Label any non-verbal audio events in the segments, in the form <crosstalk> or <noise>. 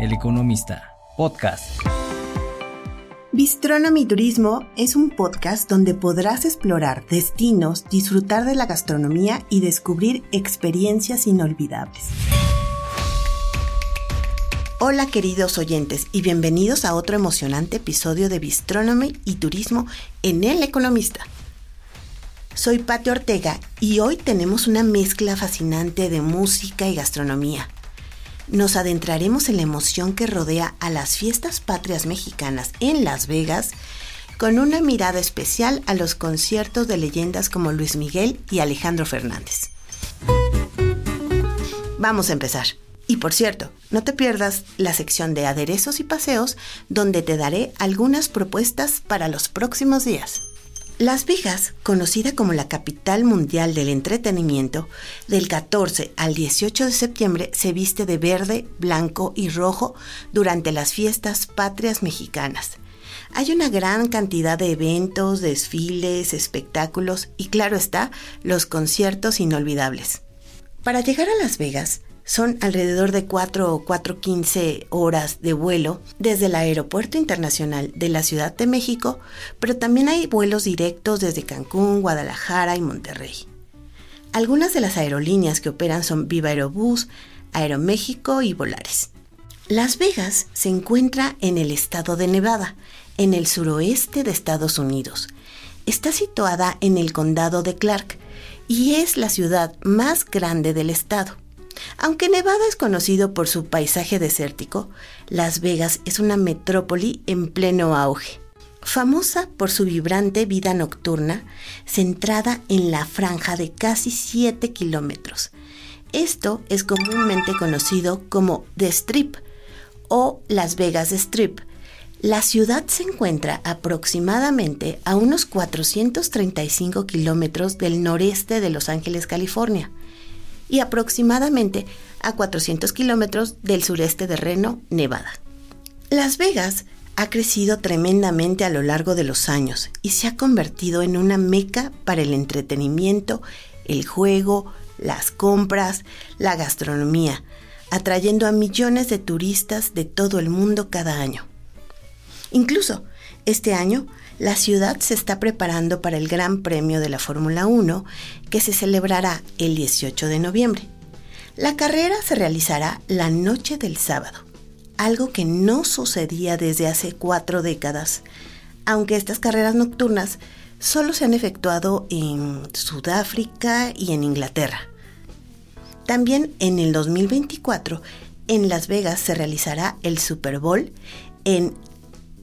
El Economista, podcast. Bistronomy Turismo es un podcast donde podrás explorar destinos, disfrutar de la gastronomía y descubrir experiencias inolvidables. Hola queridos oyentes y bienvenidos a otro emocionante episodio de Bistronomy y Turismo en El Economista. Soy Pati Ortega y hoy tenemos una mezcla fascinante de música y gastronomía. Nos adentraremos en la emoción que rodea a las fiestas patrias mexicanas en Las Vegas con una mirada especial a los conciertos de leyendas como Luis Miguel y Alejandro Fernández. Vamos a empezar. Y por cierto, no te pierdas la sección de aderezos y paseos donde te daré algunas propuestas para los próximos días. Las Vegas, conocida como la capital mundial del entretenimiento, del 14 al 18 de septiembre se viste de verde, blanco y rojo durante las fiestas patrias mexicanas. Hay una gran cantidad de eventos, desfiles, espectáculos y claro está, los conciertos inolvidables. Para llegar a Las Vegas, son alrededor de 4 o 4.15 horas de vuelo desde el Aeropuerto Internacional de la Ciudad de México, pero también hay vuelos directos desde Cancún, Guadalajara y Monterrey. Algunas de las aerolíneas que operan son Viva Aerobús, Aeroméxico y Volares. Las Vegas se encuentra en el estado de Nevada, en el suroeste de Estados Unidos. Está situada en el condado de Clark y es la ciudad más grande del estado. Aunque Nevada es conocido por su paisaje desértico, Las Vegas es una metrópoli en pleno auge. Famosa por su vibrante vida nocturna, centrada en la franja de casi 7 kilómetros. Esto es comúnmente conocido como The Strip o Las Vegas Strip. La ciudad se encuentra aproximadamente a unos 435 kilómetros del noreste de Los Ángeles, California y aproximadamente a 400 kilómetros del sureste de Reno, Nevada. Las Vegas ha crecido tremendamente a lo largo de los años y se ha convertido en una meca para el entretenimiento, el juego, las compras, la gastronomía, atrayendo a millones de turistas de todo el mundo cada año. Incluso, este año la ciudad se está preparando para el Gran Premio de la Fórmula 1 que se celebrará el 18 de noviembre. La carrera se realizará la noche del sábado, algo que no sucedía desde hace cuatro décadas, aunque estas carreras nocturnas solo se han efectuado en Sudáfrica y en Inglaterra. También en el 2024 en Las Vegas se realizará el Super Bowl en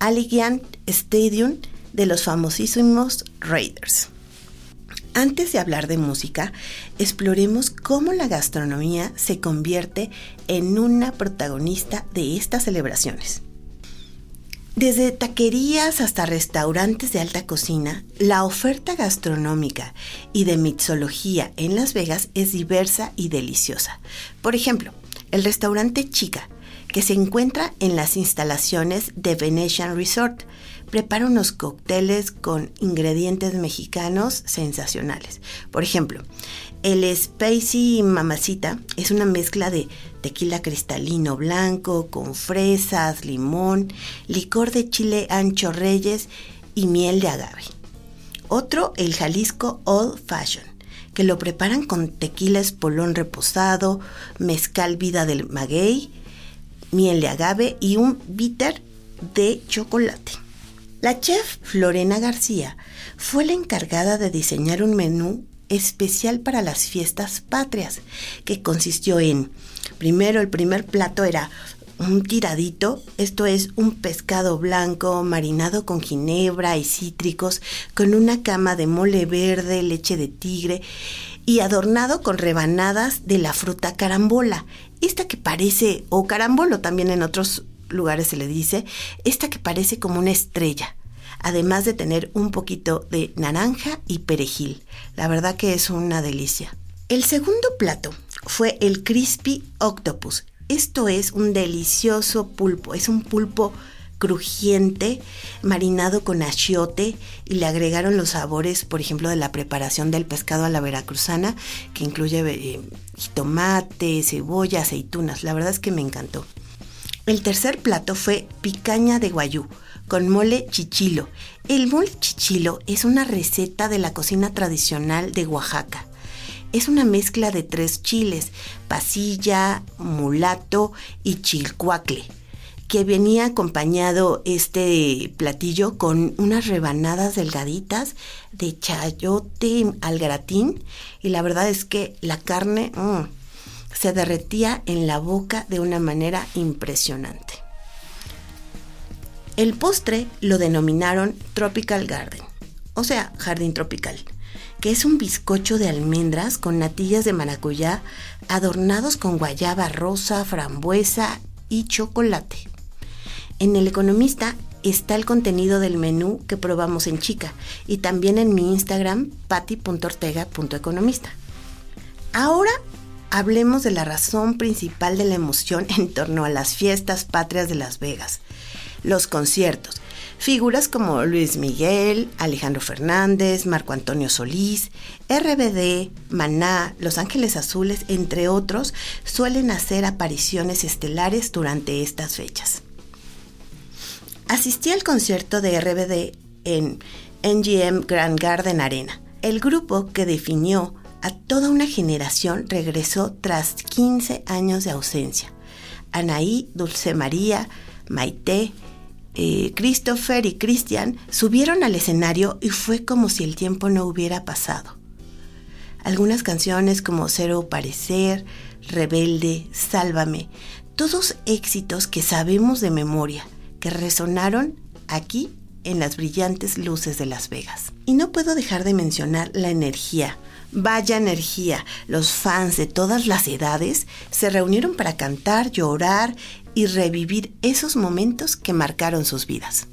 Allegiant Stadium de los famosísimos Raiders. Antes de hablar de música, exploremos cómo la gastronomía se convierte en una protagonista de estas celebraciones. Desde taquerías hasta restaurantes de alta cocina, la oferta gastronómica y de mixología en Las Vegas es diversa y deliciosa. Por ejemplo, el restaurante Chica, que se encuentra en las instalaciones de Venetian Resort, prepara unos cócteles con ingredientes mexicanos sensacionales. Por ejemplo, el Spacey Mamacita es una mezcla de tequila cristalino blanco con fresas, limón, licor de chile ancho reyes y miel de agave. Otro, el Jalisco Old Fashion, que lo preparan con tequila espolón reposado, mezcal vida del maguey, miel de agave y un bitter de chocolate. La chef Florena García fue la encargada de diseñar un menú especial para las fiestas patrias, que consistió en, primero el primer plato era un tiradito, esto es un pescado blanco marinado con ginebra y cítricos, con una cama de mole verde, leche de tigre y adornado con rebanadas de la fruta carambola, esta que parece, o carambolo también en otros lugares se le dice, esta que parece como una estrella, además de tener un poquito de naranja y perejil. La verdad que es una delicia. El segundo plato fue el Crispy Octopus. Esto es un delicioso pulpo, es un pulpo crujiente, marinado con achiote y le agregaron los sabores, por ejemplo, de la preparación del pescado a la veracruzana, que incluye eh, tomate, cebolla, aceitunas. La verdad es que me encantó. El tercer plato fue picaña de guayú con mole chichilo. El mole chichilo es una receta de la cocina tradicional de Oaxaca. Es una mezcla de tres chiles, pasilla, mulato y chilcuacle, que venía acompañado este platillo con unas rebanadas delgaditas de chayote al gratín y la verdad es que la carne mm, se derretía en la boca de una manera impresionante. El postre lo denominaron Tropical Garden, o sea, jardín tropical, que es un bizcocho de almendras con natillas de maracuyá adornados con guayaba rosa, frambuesa y chocolate. En El Economista está el contenido del menú que probamos en Chica y también en mi Instagram patti.ortega.economista. Ahora hablemos de la razón principal de la emoción en torno a las fiestas patrias de Las Vegas los conciertos. Figuras como Luis Miguel, Alejandro Fernández, Marco Antonio Solís, RBD, Maná, Los Ángeles Azules, entre otros, suelen hacer apariciones estelares durante estas fechas. Asistí al concierto de RBD en NGM Grand Garden Arena. El grupo que definió a toda una generación regresó tras 15 años de ausencia. Anaí, Dulce María, Maite, eh, Christopher y Christian subieron al escenario y fue como si el tiempo no hubiera pasado. Algunas canciones como Cero Parecer, Rebelde, Sálvame, todos éxitos que sabemos de memoria, que resonaron aquí en las brillantes luces de Las Vegas. Y no puedo dejar de mencionar la energía. Vaya energía. Los fans de todas las edades se reunieron para cantar, llorar y revivir esos momentos que marcaron sus vidas.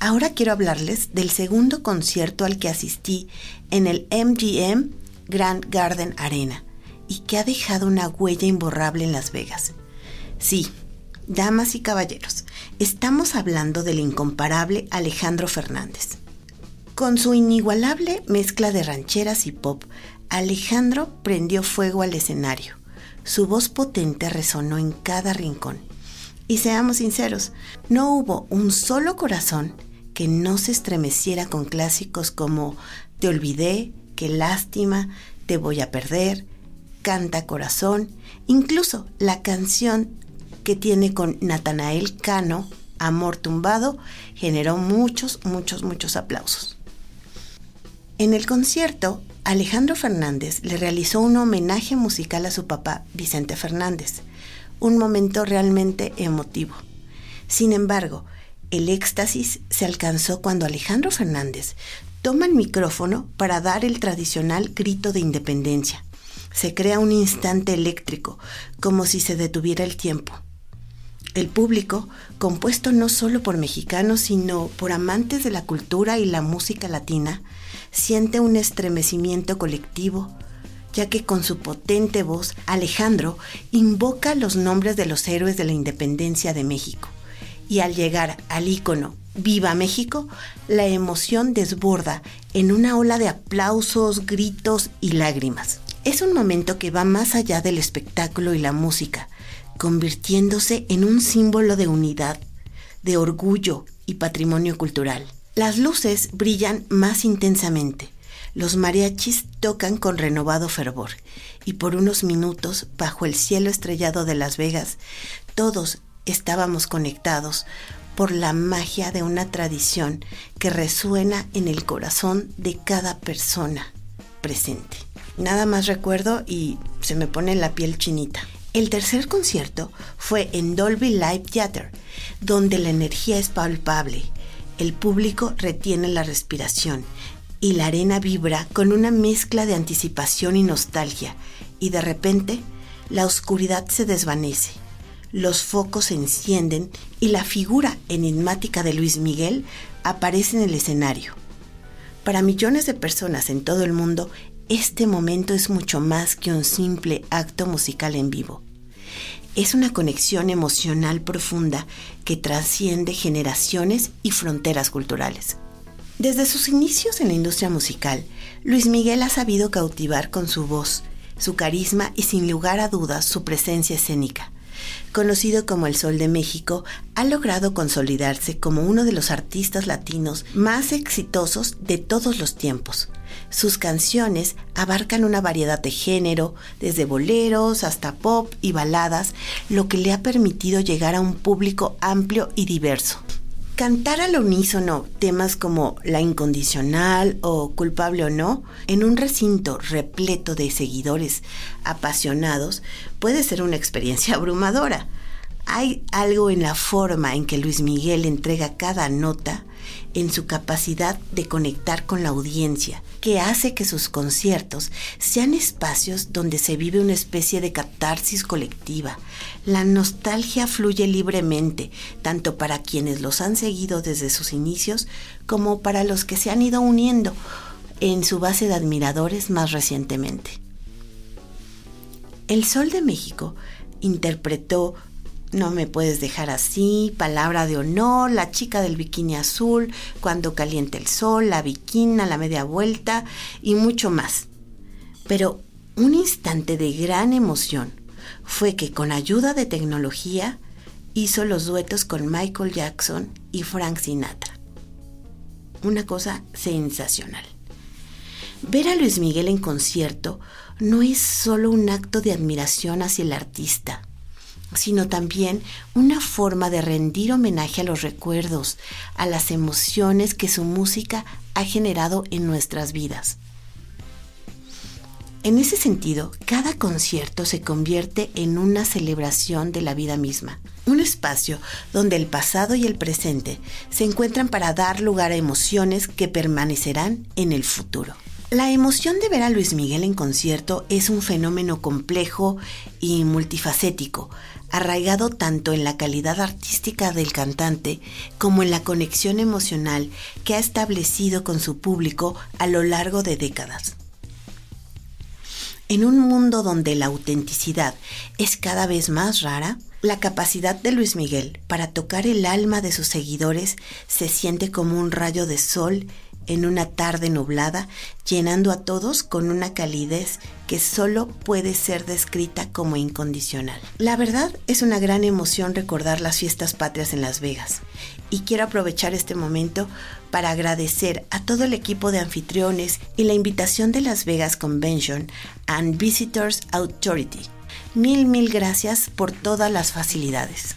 Ahora quiero hablarles del segundo concierto al que asistí en el MGM Grand Garden Arena y que ha dejado una huella imborrable en Las Vegas. Sí, damas y caballeros, estamos hablando del incomparable Alejandro Fernández. Con su inigualable mezcla de rancheras y pop, Alejandro prendió fuego al escenario. Su voz potente resonó en cada rincón y seamos sinceros, no hubo un solo corazón que no se estremeciera con clásicos como Te olvidé, Qué lástima, Te voy a perder, Canta corazón, incluso la canción que tiene con Natanael Cano, Amor tumbado, generó muchos, muchos, muchos aplausos. En el concierto, Alejandro Fernández le realizó un homenaje musical a su papá, Vicente Fernández, un momento realmente emotivo. Sin embargo, el éxtasis se alcanzó cuando Alejandro Fernández toma el micrófono para dar el tradicional grito de independencia. Se crea un instante eléctrico, como si se detuviera el tiempo. El público, compuesto no solo por mexicanos, sino por amantes de la cultura y la música latina, siente un estremecimiento colectivo, ya que con su potente voz Alejandro invoca los nombres de los héroes de la independencia de México. Y al llegar al ícono Viva México, la emoción desborda en una ola de aplausos, gritos y lágrimas. Es un momento que va más allá del espectáculo y la música, convirtiéndose en un símbolo de unidad, de orgullo y patrimonio cultural. Las luces brillan más intensamente los mariachis tocan con renovado fervor y por unos minutos, bajo el cielo estrellado de Las Vegas, todos estábamos conectados por la magia de una tradición que resuena en el corazón de cada persona presente. Nada más recuerdo y se me pone la piel chinita. El tercer concierto fue en Dolby Live Theater, donde la energía es palpable. El público retiene la respiración y la arena vibra con una mezcla de anticipación y nostalgia, y de repente la oscuridad se desvanece, los focos se encienden y la figura enigmática de Luis Miguel aparece en el escenario. Para millones de personas en todo el mundo, este momento es mucho más que un simple acto musical en vivo. Es una conexión emocional profunda que trasciende generaciones y fronteras culturales. Desde sus inicios en la industria musical, Luis Miguel ha sabido cautivar con su voz, su carisma y sin lugar a dudas su presencia escénica. conocido como el Sol de México, ha logrado consolidarse como uno de los artistas latinos más exitosos de todos los tiempos. Sus canciones abarcan una variedad de género, desde boleros hasta pop y baladas, lo que le ha permitido llegar a un público amplio y diverso. Cantar al unísono temas como La incondicional o Culpable o no en un recinto repleto de seguidores apasionados puede ser una experiencia <laughs> abrumadora. Hay algo en la forma en que Luis Miguel entrega cada nota en su capacidad de conectar con la audiencia, que hace que sus conciertos sean espacios donde se vive una especie de catarsis colectiva. La nostalgia fluye libremente, tanto para quienes los han seguido desde sus inicios como para los que se han ido uniendo en su base de admiradores más recientemente. El Sol de México interpretó no me puedes dejar así, palabra de honor, la chica del bikini azul, cuando caliente el sol, la bikina, la media vuelta y mucho más. Pero un instante de gran emoción fue que con ayuda de tecnología hizo los duetos con Michael Jackson y Frank Sinatra. Una cosa sensacional. Ver a Luis Miguel en concierto no es solo un acto de admiración hacia el artista, sino también una forma de rendir homenaje a los recuerdos, a las emociones que su música ha generado en nuestras vidas. En ese sentido, cada concierto se convierte en una celebración de la vida misma, un espacio donde el pasado y el presente se encuentran para dar lugar a emociones que permanecerán en el futuro. La emoción de ver a Luis Miguel en concierto es un fenómeno complejo y multifacético, arraigado tanto en la calidad artística del cantante como en la conexión emocional que ha establecido con su público a lo largo de décadas. En un mundo donde la autenticidad es cada vez más rara, la capacidad de Luis Miguel para tocar el alma de sus seguidores se siente como un rayo de sol en una tarde nublada, llenando a todos con una calidez que solo puede ser descrita como incondicional. La verdad es una gran emoción recordar las fiestas patrias en Las Vegas y quiero aprovechar este momento para agradecer a todo el equipo de anfitriones y la invitación de Las Vegas Convention and Visitors Authority. Mil, mil gracias por todas las facilidades.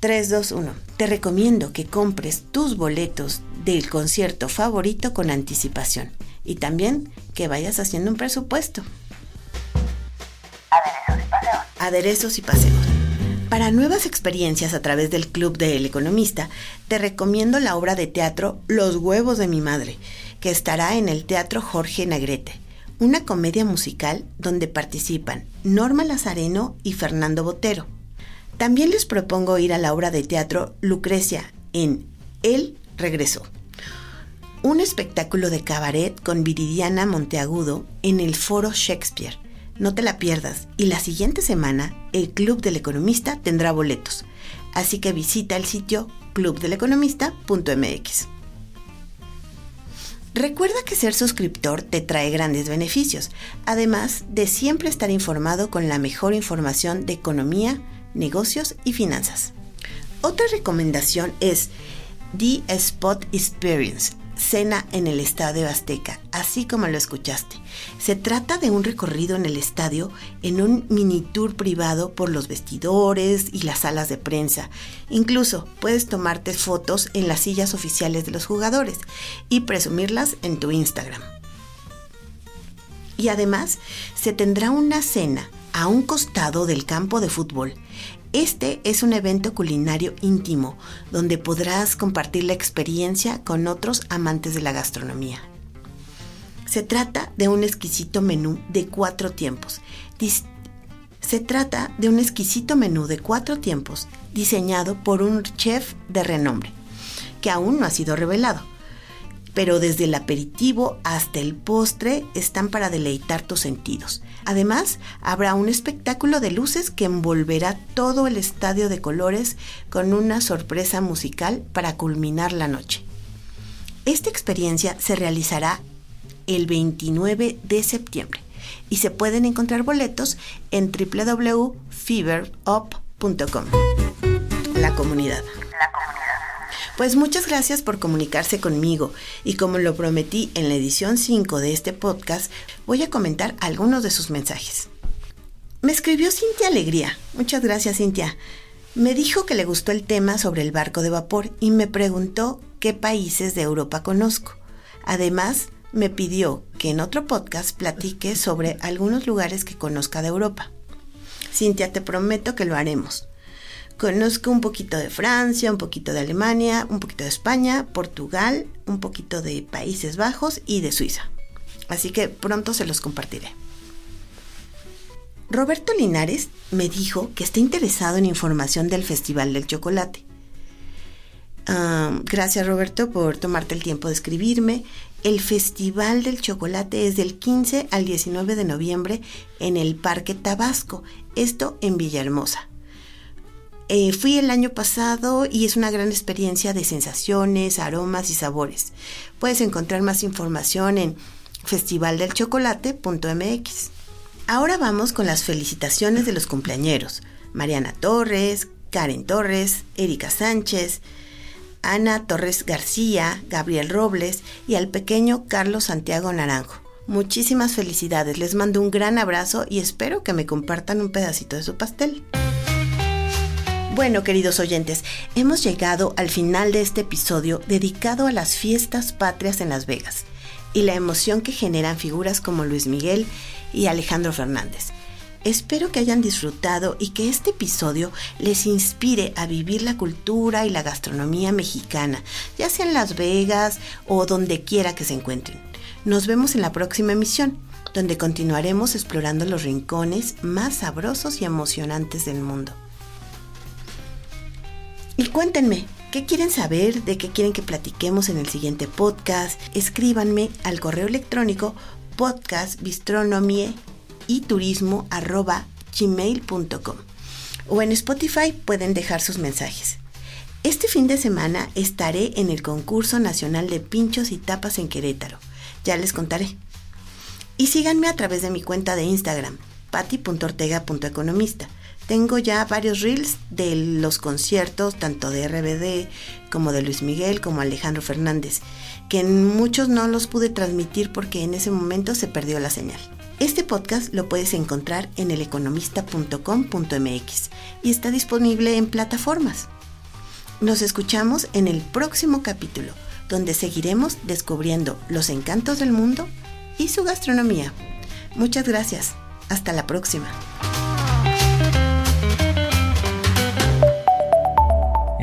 321. Te recomiendo que compres tus boletos del concierto favorito con anticipación y también que vayas haciendo un presupuesto. Aderezos y paseos. Aderezos y paseos. Para nuevas experiencias a través del Club del Economista, te recomiendo la obra de teatro Los huevos de mi madre, que estará en el Teatro Jorge Nagrete, una comedia musical donde participan Norma Lazareno y Fernando Botero. También les propongo ir a la obra de teatro Lucrecia en El regresó. Un espectáculo de cabaret con Viridiana Monteagudo en el Foro Shakespeare. No te la pierdas y la siguiente semana el Club del Economista tendrá boletos. Así que visita el sitio clubdeleconomista.mx. Recuerda que ser suscriptor te trae grandes beneficios, además de siempre estar informado con la mejor información de economía, negocios y finanzas. Otra recomendación es The Spot Experience, cena en el Estadio Azteca, así como lo escuchaste. Se trata de un recorrido en el estadio en un mini tour privado por los vestidores y las salas de prensa. Incluso puedes tomarte fotos en las sillas oficiales de los jugadores y presumirlas en tu Instagram. Y además se tendrá una cena a un costado del campo de fútbol. Este es un evento culinario íntimo donde podrás compartir la experiencia con otros amantes de la gastronomía. Se trata de un exquisito menú de cuatro tiempos. Se trata de un exquisito menú de cuatro tiempos diseñado por un chef de renombre, que aún no ha sido revelado pero desde el aperitivo hasta el postre están para deleitar tus sentidos. Además, habrá un espectáculo de luces que envolverá todo el estadio de colores con una sorpresa musical para culminar la noche. Esta experiencia se realizará el 29 de septiembre. y se pueden encontrar boletos en www.feverup.com. La comunidad. Pues muchas gracias por comunicarse conmigo y como lo prometí en la edición 5 de este podcast, voy a comentar algunos de sus mensajes. Me escribió Cintia Alegría. Muchas gracias Cintia. Me dijo que le gustó el tema sobre el barco de vapor y me preguntó qué países de Europa conozco. Además, me pidió que en otro podcast platique sobre algunos lugares que conozca de Europa. Cintia, te prometo que lo haremos. Conozco un poquito de Francia, un poquito de Alemania, un poquito de España, Portugal, un poquito de Países Bajos y de Suiza. Así que pronto se los compartiré. Roberto Linares me dijo que está interesado en información del Festival del Chocolate. Ah, gracias Roberto por tomarte el tiempo de escribirme. El Festival del Chocolate es del 15 al 19 de noviembre en el Parque Tabasco, esto en Villahermosa. Eh, fui el año pasado y es una gran experiencia de sensaciones, aromas y sabores. Puedes encontrar más información en festivaldelchocolate.mx. Ahora vamos con las felicitaciones de los cumpleañeros. Mariana Torres, Karen Torres, Erika Sánchez, Ana Torres García, Gabriel Robles y al pequeño Carlos Santiago Naranjo. Muchísimas felicidades, les mando un gran abrazo y espero que me compartan un pedacito de su pastel. Bueno, queridos oyentes, hemos llegado al final de este episodio dedicado a las fiestas patrias en Las Vegas y la emoción que generan figuras como Luis Miguel y Alejandro Fernández. Espero que hayan disfrutado y que este episodio les inspire a vivir la cultura y la gastronomía mexicana, ya sea en Las Vegas o donde quiera que se encuentren. Nos vemos en la próxima emisión, donde continuaremos explorando los rincones más sabrosos y emocionantes del mundo. Y cuéntenme, ¿qué quieren saber? ¿De qué quieren que platiquemos en el siguiente podcast? Escríbanme al correo electrónico podcastbistronomie o en Spotify pueden dejar sus mensajes. Este fin de semana estaré en el concurso nacional de pinchos y tapas en Querétaro. Ya les contaré. Y síganme a través de mi cuenta de Instagram, patti.ortega.economista. Tengo ya varios reels de los conciertos, tanto de RBD como de Luis Miguel, como Alejandro Fernández, que en muchos no los pude transmitir porque en ese momento se perdió la señal. Este podcast lo puedes encontrar en eleconomista.com.mx y está disponible en plataformas. Nos escuchamos en el próximo capítulo, donde seguiremos descubriendo los encantos del mundo y su gastronomía. Muchas gracias. Hasta la próxima.